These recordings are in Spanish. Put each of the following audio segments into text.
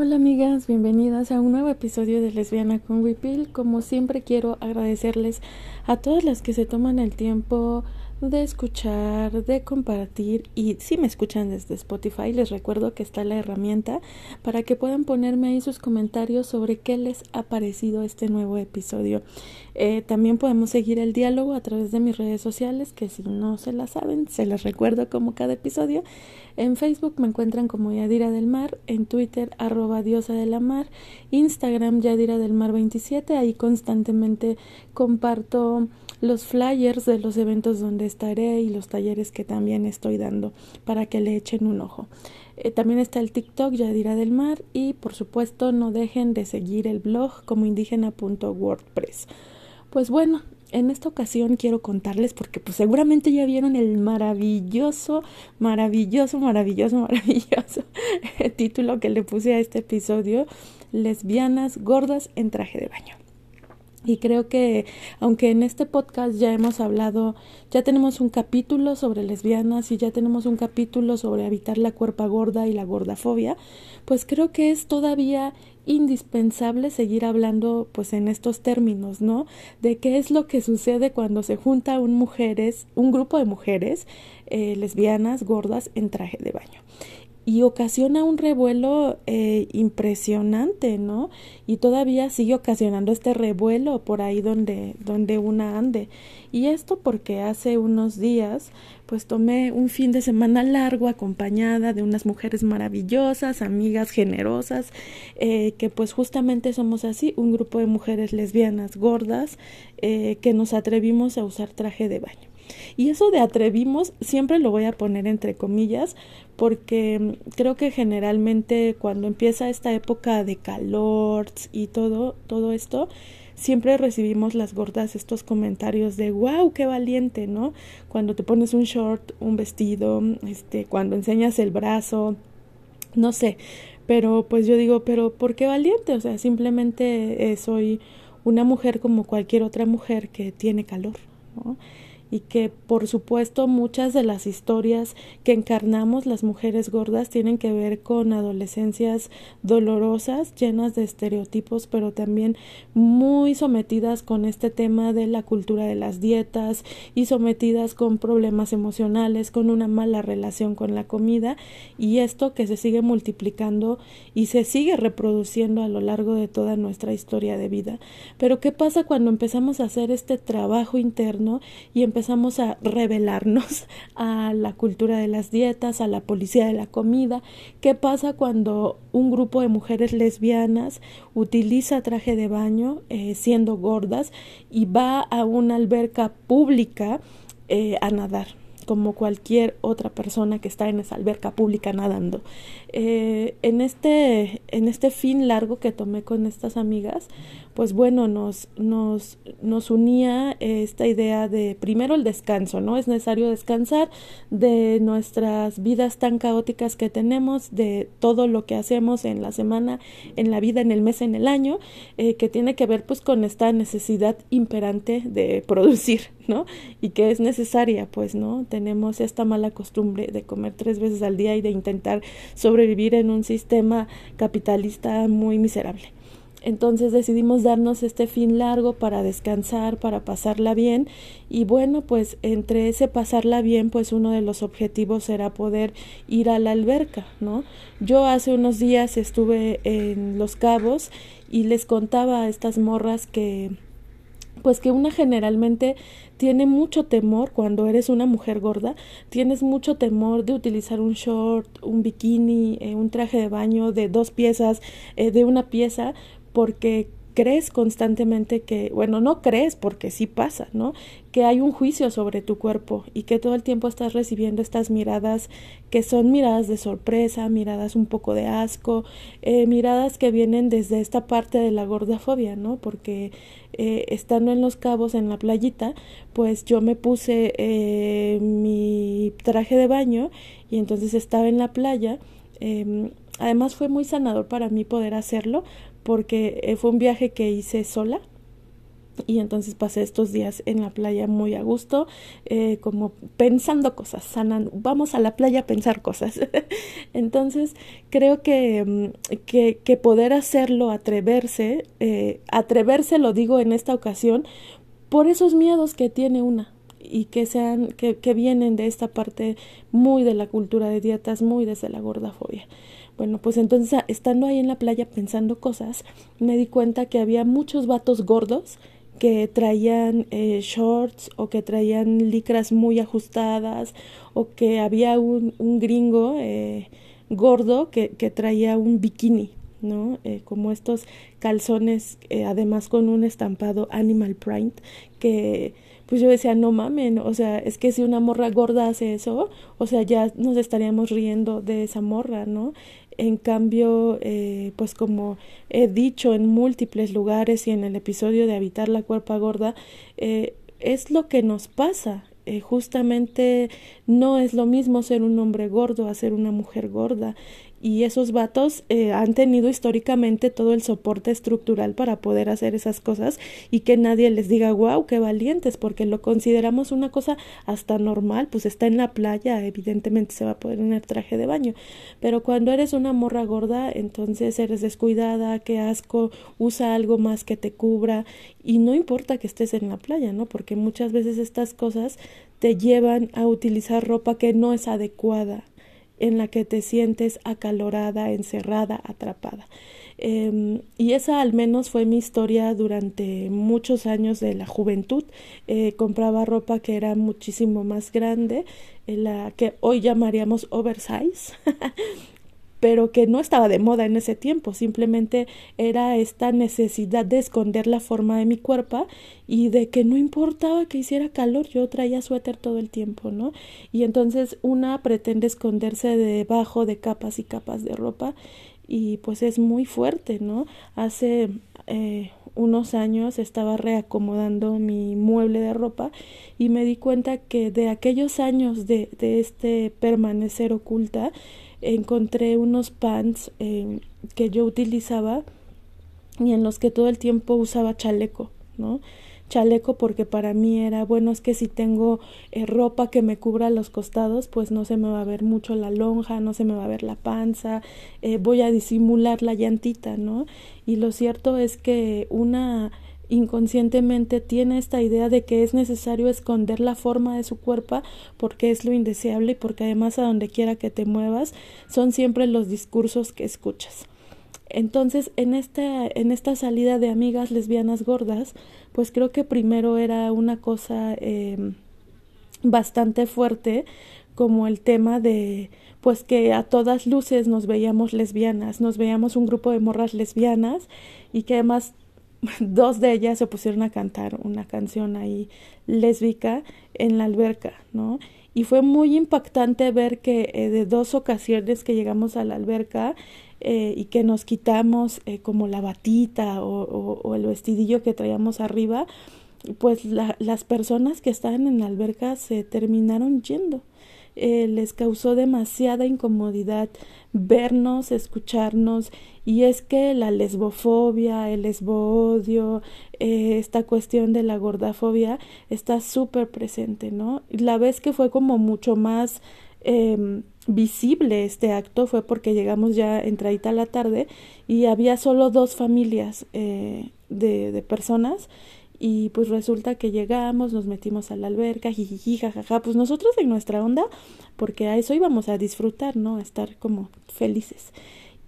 Hola amigas, bienvenidas a un nuevo episodio de Lesbiana con Wipil. Como siempre quiero agradecerles a todas las que se toman el tiempo de escuchar, de compartir y si me escuchan desde Spotify les recuerdo que está la herramienta para que puedan ponerme ahí sus comentarios sobre qué les ha parecido este nuevo episodio. Eh, también podemos seguir el diálogo a través de mis redes sociales que si no se la saben se las recuerdo como cada episodio. En Facebook me encuentran como Yadira del Mar, en Twitter arroba diosa de la mar, Instagram Yadira del Mar 27, ahí constantemente comparto los flyers de los eventos donde estaré y los talleres que también estoy dando para que le echen un ojo. Eh, también está el TikTok Yadira del Mar y por supuesto no dejen de seguir el blog como indígena.wordpress. Pues bueno, en esta ocasión quiero contarles porque pues seguramente ya vieron el maravilloso, maravilloso, maravilloso, maravilloso título que le puse a este episodio, lesbianas gordas en traje de baño. Y creo que aunque en este podcast ya hemos hablado, ya tenemos un capítulo sobre lesbianas y ya tenemos un capítulo sobre evitar la cuerpa gorda y la gordafobia, pues creo que es todavía indispensable seguir hablando pues en estos términos, ¿no? De qué es lo que sucede cuando se junta un mujeres, un grupo de mujeres eh, lesbianas gordas en traje de baño y ocasiona un revuelo eh, impresionante, ¿no? Y todavía sigue ocasionando este revuelo por ahí donde, donde una ande. Y esto porque hace unos días, pues tomé un fin de semana largo acompañada de unas mujeres maravillosas, amigas generosas, eh, que pues justamente somos así, un grupo de mujeres lesbianas gordas eh, que nos atrevimos a usar traje de baño. Y eso de atrevimos siempre lo voy a poner entre comillas porque mm, creo que generalmente cuando empieza esta época de calor y todo, todo esto, siempre recibimos las gordas estos comentarios de wow, qué valiente, ¿no? Cuando te pones un short, un vestido, este, cuando enseñas el brazo, no sé, pero pues yo digo, pero ¿por qué valiente? O sea, simplemente eh, soy una mujer como cualquier otra mujer que tiene calor, ¿no? Y que por supuesto muchas de las historias que encarnamos las mujeres gordas tienen que ver con adolescencias dolorosas, llenas de estereotipos, pero también muy sometidas con este tema de la cultura de las dietas y sometidas con problemas emocionales, con una mala relación con la comida y esto que se sigue multiplicando y se sigue reproduciendo a lo largo de toda nuestra historia de vida. Pero ¿qué pasa cuando empezamos a hacer este trabajo interno y empezamos empezamos a revelarnos a la cultura de las dietas, a la policía de la comida. ¿Qué pasa cuando un grupo de mujeres lesbianas utiliza traje de baño eh, siendo gordas y va a una alberca pública eh, a nadar? Como cualquier otra persona que está en esa alberca pública nadando. Eh, en, este, en este fin largo que tomé con estas amigas, pues bueno, nos, nos, nos unía esta idea de primero el descanso, ¿no? Es necesario descansar de nuestras vidas tan caóticas que tenemos, de todo lo que hacemos en la semana, en la vida, en el mes, en el año, eh, que tiene que ver pues con esta necesidad imperante de producir, ¿no? Y que es necesaria, pues, ¿no? Tenemos esta mala costumbre de comer tres veces al día y de intentar sobrevivir en un sistema capitalista muy miserable. Entonces decidimos darnos este fin largo para descansar, para pasarla bien y bueno, pues entre ese pasarla bien, pues uno de los objetivos será poder ir a la alberca, ¿no? Yo hace unos días estuve en Los Cabos y les contaba a estas morras que pues que una generalmente tiene mucho temor cuando eres una mujer gorda, tienes mucho temor de utilizar un short, un bikini, eh, un traje de baño de dos piezas, eh, de una pieza, porque crees constantemente que, bueno, no crees porque sí pasa, ¿no? Que hay un juicio sobre tu cuerpo y que todo el tiempo estás recibiendo estas miradas que son miradas de sorpresa, miradas un poco de asco, eh, miradas que vienen desde esta parte de la gordafobia, ¿no? Porque eh, estando en los cabos en la playita, pues yo me puse eh, mi traje de baño y entonces estaba en la playa. Em, además fue muy sanador para mí poder hacerlo porque eh, fue un viaje que hice sola y entonces pasé estos días en la playa muy a gusto, eh, como pensando cosas, sanando, vamos a la playa a pensar cosas. entonces creo que, mm, que, que, poder hacerlo, atreverse, eh, atreverse lo digo en esta ocasión, por esos miedos que tiene una y que sean que, que vienen de esta parte muy de la cultura de dietas, muy desde la gordafobia. Bueno, pues entonces estando ahí en la playa pensando cosas, me di cuenta que había muchos vatos gordos que traían eh, shorts o que traían licras muy ajustadas o que había un, un gringo eh, gordo que, que, traía un bikini, ¿no? Eh, como estos calzones, además con un estampado animal print, que pues yo decía, no mamen, o sea, es que si una morra gorda hace eso, o sea, ya nos estaríamos riendo de esa morra, ¿no? En cambio, eh, pues como he dicho en múltiples lugares y en el episodio de Habitar la Cuerpa Gorda, eh, es lo que nos pasa. Eh, justamente no es lo mismo ser un hombre gordo a ser una mujer gorda y esos vatos eh, han tenido históricamente todo el soporte estructural para poder hacer esas cosas y que nadie les diga wow qué valientes porque lo consideramos una cosa hasta normal pues está en la playa evidentemente se va a poner traje de baño. Pero cuando eres una morra gorda entonces eres descuidada qué asco usa algo más que te cubra y no importa que estés en la playa no porque muchas veces estas cosas te llevan a utilizar ropa que no es adecuada en la que te sientes acalorada, encerrada, atrapada. Eh, y esa al menos fue mi historia durante muchos años de la juventud. Eh, compraba ropa que era muchísimo más grande, la que hoy llamaríamos oversize, pero que no estaba de moda en ese tiempo, simplemente era esta necesidad de esconder la forma de mi cuerpo y de que no importaba que hiciera calor, yo traía suéter todo el tiempo, ¿no? Y entonces una pretende esconderse debajo de capas y capas de ropa y pues es muy fuerte, ¿no? Hace eh, unos años estaba reacomodando mi mueble de ropa y me di cuenta que de aquellos años de, de este permanecer oculta, encontré unos pants eh, que yo utilizaba y en los que todo el tiempo usaba chaleco, ¿no? Chaleco porque para mí era, bueno, es que si tengo eh, ropa que me cubra los costados, pues no se me va a ver mucho la lonja, no se me va a ver la panza, eh, voy a disimular la llantita, ¿no? Y lo cierto es que una inconscientemente tiene esta idea de que es necesario esconder la forma de su cuerpo porque es lo indeseable y porque además a donde quiera que te muevas son siempre los discursos que escuchas. Entonces, en esta, en esta salida de amigas lesbianas gordas, pues creo que primero era una cosa eh, bastante fuerte, como el tema de, pues que a todas luces nos veíamos lesbianas, nos veíamos un grupo de morras lesbianas y que además dos de ellas se pusieron a cantar una canción ahí lésbica en la alberca, ¿no? Y fue muy impactante ver que eh, de dos ocasiones que llegamos a la alberca eh, y que nos quitamos eh, como la batita o, el vestidillo que traíamos arriba, pues la, las personas que estaban en la alberca se terminaron yendo eh, les causó demasiada incomodidad vernos, escucharnos, y es que la lesbofobia, el lesboodio, eh, esta cuestión de la gordafobia está súper presente, ¿no? La vez que fue como mucho más eh, visible este acto fue porque llegamos ya entradita la tarde y había solo dos familias eh, de, de personas y pues resulta que llegamos, nos metimos a la alberca, jijiji, jajaja, pues nosotros en nuestra onda, porque a eso íbamos a disfrutar, ¿no? A estar como felices.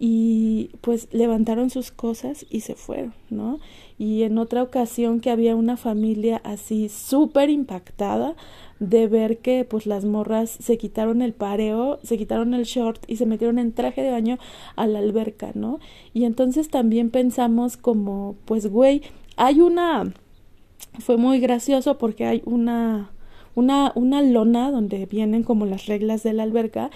Y pues levantaron sus cosas y se fueron, ¿no? Y en otra ocasión que había una familia así súper impactada de ver que pues las morras se quitaron el pareo, se quitaron el short y se metieron en traje de baño a la alberca, ¿no? Y entonces también pensamos como, pues güey, hay una fue muy gracioso porque hay una, una, una lona donde vienen como las reglas de la alberca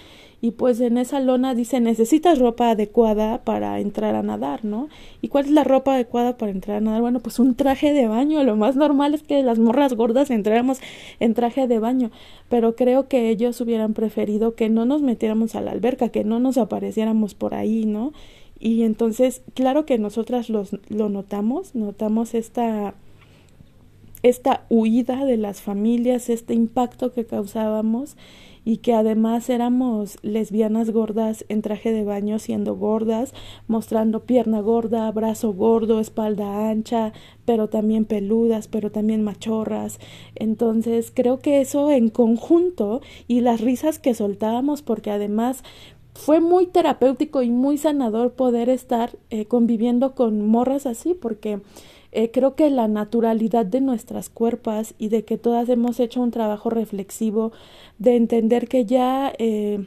y pues en esa lona dice necesitas ropa adecuada para entrar a nadar, ¿no? ¿Y cuál es la ropa adecuada para entrar a nadar? Bueno, pues un traje de baño, lo más normal es que las morras gordas entráramos en traje de baño, pero creo que ellos hubieran preferido que no nos metiéramos a la alberca, que no nos apareciéramos por ahí, ¿no? Y entonces, claro que nosotras los, lo notamos, notamos esta esta huida de las familias, este impacto que causábamos y que además éramos lesbianas gordas en traje de baño siendo gordas, mostrando pierna gorda, brazo gordo, espalda ancha, pero también peludas, pero también machorras. Entonces creo que eso en conjunto y las risas que soltábamos porque además fue muy terapéutico y muy sanador poder estar eh, conviviendo con morras así porque eh, creo que la naturalidad de nuestras cuerpos y de que todas hemos hecho un trabajo reflexivo de entender que ya eh,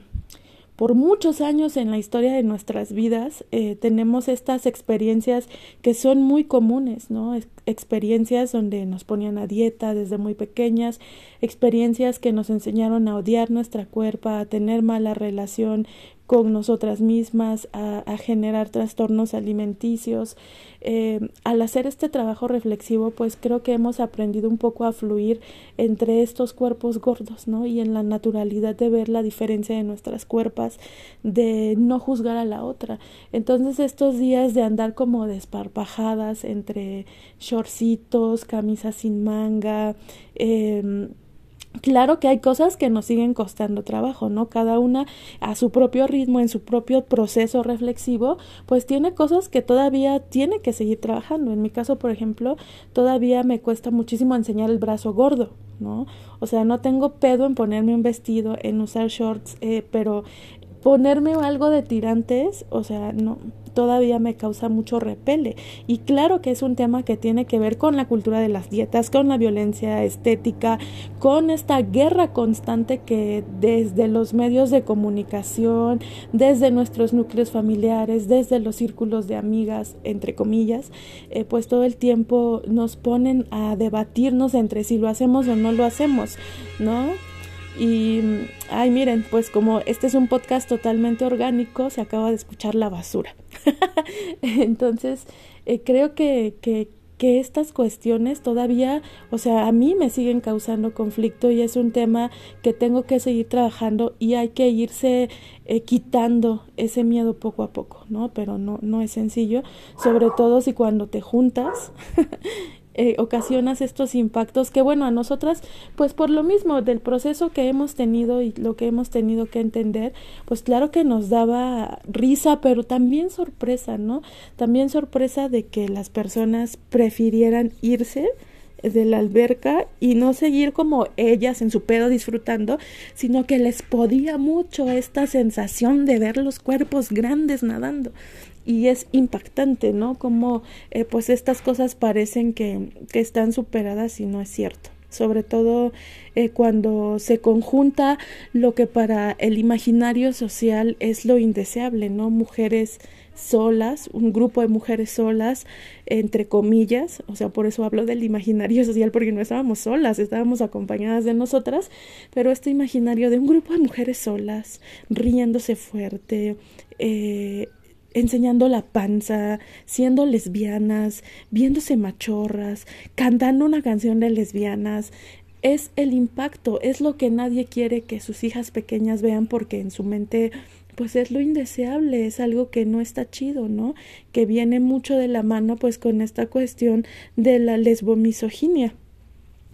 por muchos años en la historia de nuestras vidas eh, tenemos estas experiencias que son muy comunes, ¿no? experiencias donde nos ponían a dieta desde muy pequeñas, experiencias que nos enseñaron a odiar nuestra cuerpo, a tener mala relación con nosotras mismas, a, a generar trastornos alimenticios. Eh, al hacer este trabajo reflexivo, pues creo que hemos aprendido un poco a fluir entre estos cuerpos gordos, ¿no? Y en la naturalidad de ver la diferencia de nuestras cuerpas, de no juzgar a la otra. Entonces estos días de andar como desparpajadas entre shortcitos, camisas sin manga, eh, Claro que hay cosas que nos siguen costando trabajo, ¿no? Cada una a su propio ritmo, en su propio proceso reflexivo, pues tiene cosas que todavía tiene que seguir trabajando. En mi caso, por ejemplo, todavía me cuesta muchísimo enseñar el brazo gordo, ¿no? O sea, no tengo pedo en ponerme un vestido, en usar shorts, eh, pero ponerme algo de tirantes, o sea, no, todavía me causa mucho repele. Y claro que es un tema que tiene que ver con la cultura de las dietas, con la violencia estética, con esta guerra constante que desde los medios de comunicación, desde nuestros núcleos familiares, desde los círculos de amigas, entre comillas, eh, pues todo el tiempo nos ponen a debatirnos entre si lo hacemos o no lo hacemos, ¿no? Y, ay, miren, pues como este es un podcast totalmente orgánico, se acaba de escuchar la basura. Entonces, eh, creo que, que, que estas cuestiones todavía, o sea, a mí me siguen causando conflicto y es un tema que tengo que seguir trabajando y hay que irse eh, quitando ese miedo poco a poco, ¿no? Pero no, no es sencillo, sobre todo si cuando te juntas eh, ocasionas estos impactos que bueno a nosotras pues por lo mismo del proceso que hemos tenido y lo que hemos tenido que entender pues claro que nos daba risa pero también sorpresa no también sorpresa de que las personas prefirieran irse de la alberca y no seguir como ellas en su pedo disfrutando, sino que les podía mucho esta sensación de ver los cuerpos grandes nadando y es impactante, ¿no? Como eh, pues estas cosas parecen que, que están superadas y no es cierto sobre todo eh, cuando se conjunta lo que para el imaginario social es lo indeseable, ¿no? Mujeres solas, un grupo de mujeres solas, entre comillas, o sea, por eso hablo del imaginario social, porque no estábamos solas, estábamos acompañadas de nosotras, pero este imaginario de un grupo de mujeres solas, riéndose fuerte, eh, enseñando la panza, siendo lesbianas, viéndose machorras, cantando una canción de lesbianas. Es el impacto, es lo que nadie quiere que sus hijas pequeñas vean porque en su mente pues es lo indeseable, es algo que no está chido, ¿no? Que viene mucho de la mano pues con esta cuestión de la lesbomisoginia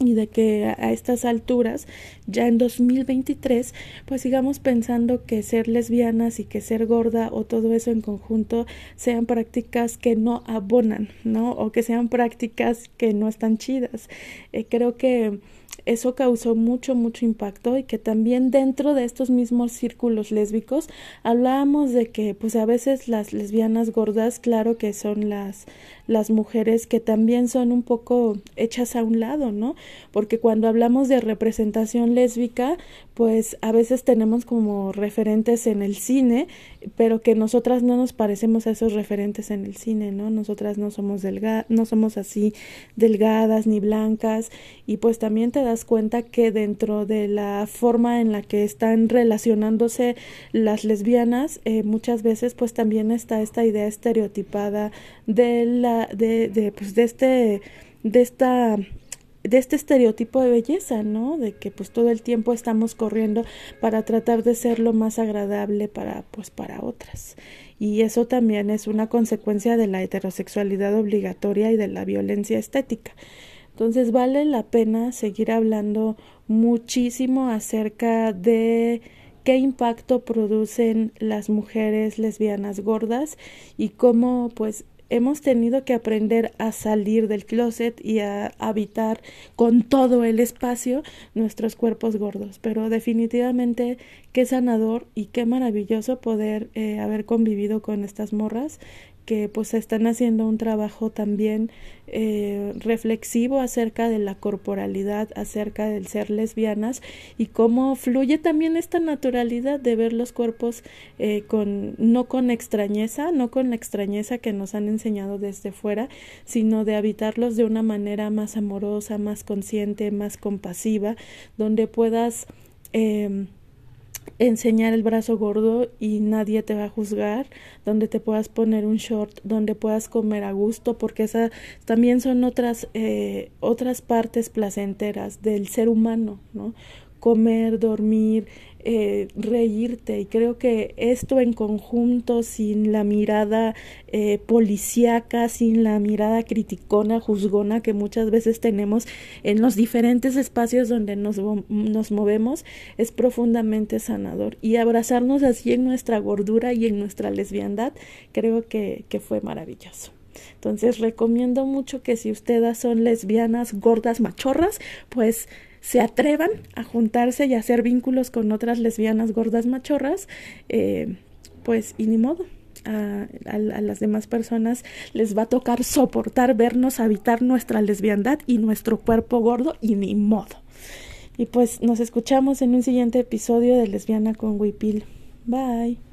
y de que a estas alturas, ya en 2023, pues sigamos pensando que ser lesbianas y que ser gorda o todo eso en conjunto sean prácticas que no abonan, ¿no? O que sean prácticas que no están chidas. Eh, creo que eso causó mucho, mucho impacto y que también dentro de estos mismos círculos lésbicos hablábamos de que pues a veces las lesbianas gordas, claro que son las, las mujeres que también son un poco hechas a un lado, ¿no? Porque cuando hablamos de representación lésbica, pues a veces tenemos como referentes en el cine, pero que nosotras no nos parecemos a esos referentes en el cine, ¿no? Nosotras no somos delgadas, no somos así delgadas ni blancas y pues también te das cuenta que dentro de la forma en la que están relacionándose las lesbianas, eh, muchas veces pues también está esta idea estereotipada de la de, de, pues de este, de esta de este estereotipo de belleza, ¿no? De que pues todo el tiempo estamos corriendo para tratar de ser lo más agradable para pues para otras. Y eso también es una consecuencia de la heterosexualidad obligatoria y de la violencia estética. Entonces vale la pena seguir hablando muchísimo acerca de qué impacto producen las mujeres lesbianas gordas y cómo pues hemos tenido que aprender a salir del closet y a habitar con todo el espacio nuestros cuerpos gordos. Pero definitivamente qué sanador y qué maravilloso poder eh, haber convivido con estas morras que pues están haciendo un trabajo también eh, reflexivo acerca de la corporalidad, acerca del ser lesbianas y cómo fluye también esta naturalidad de ver los cuerpos eh, con no con extrañeza, no con la extrañeza que nos han enseñado desde fuera, sino de habitarlos de una manera más amorosa, más consciente, más compasiva, donde puedas eh, enseñar el brazo gordo y nadie te va a juzgar, donde te puedas poner un short, donde puedas comer a gusto, porque esas también son otras, eh, otras partes placenteras del ser humano, ¿no? Comer, dormir, eh, reírte. Y creo que esto en conjunto sin la mirada eh, policíaca sin la mirada criticona juzgona que muchas veces tenemos en los diferentes espacios donde nos, nos movemos es profundamente sanador. Y abrazarnos así en nuestra gordura y en nuestra lesbiandad creo que, que fue maravilloso. Entonces recomiendo mucho que si ustedes son lesbianas gordas machorras pues se atrevan a juntarse y a hacer vínculos con otras lesbianas gordas machorras, eh, pues y ni modo. A, las demás personas les va a tocar soportar vernos habitar nuestra lesbiandad y nuestro cuerpo gordo y ni modo. Y pues nos escuchamos en un siguiente episodio de Lesbiana con Wipil. Bye.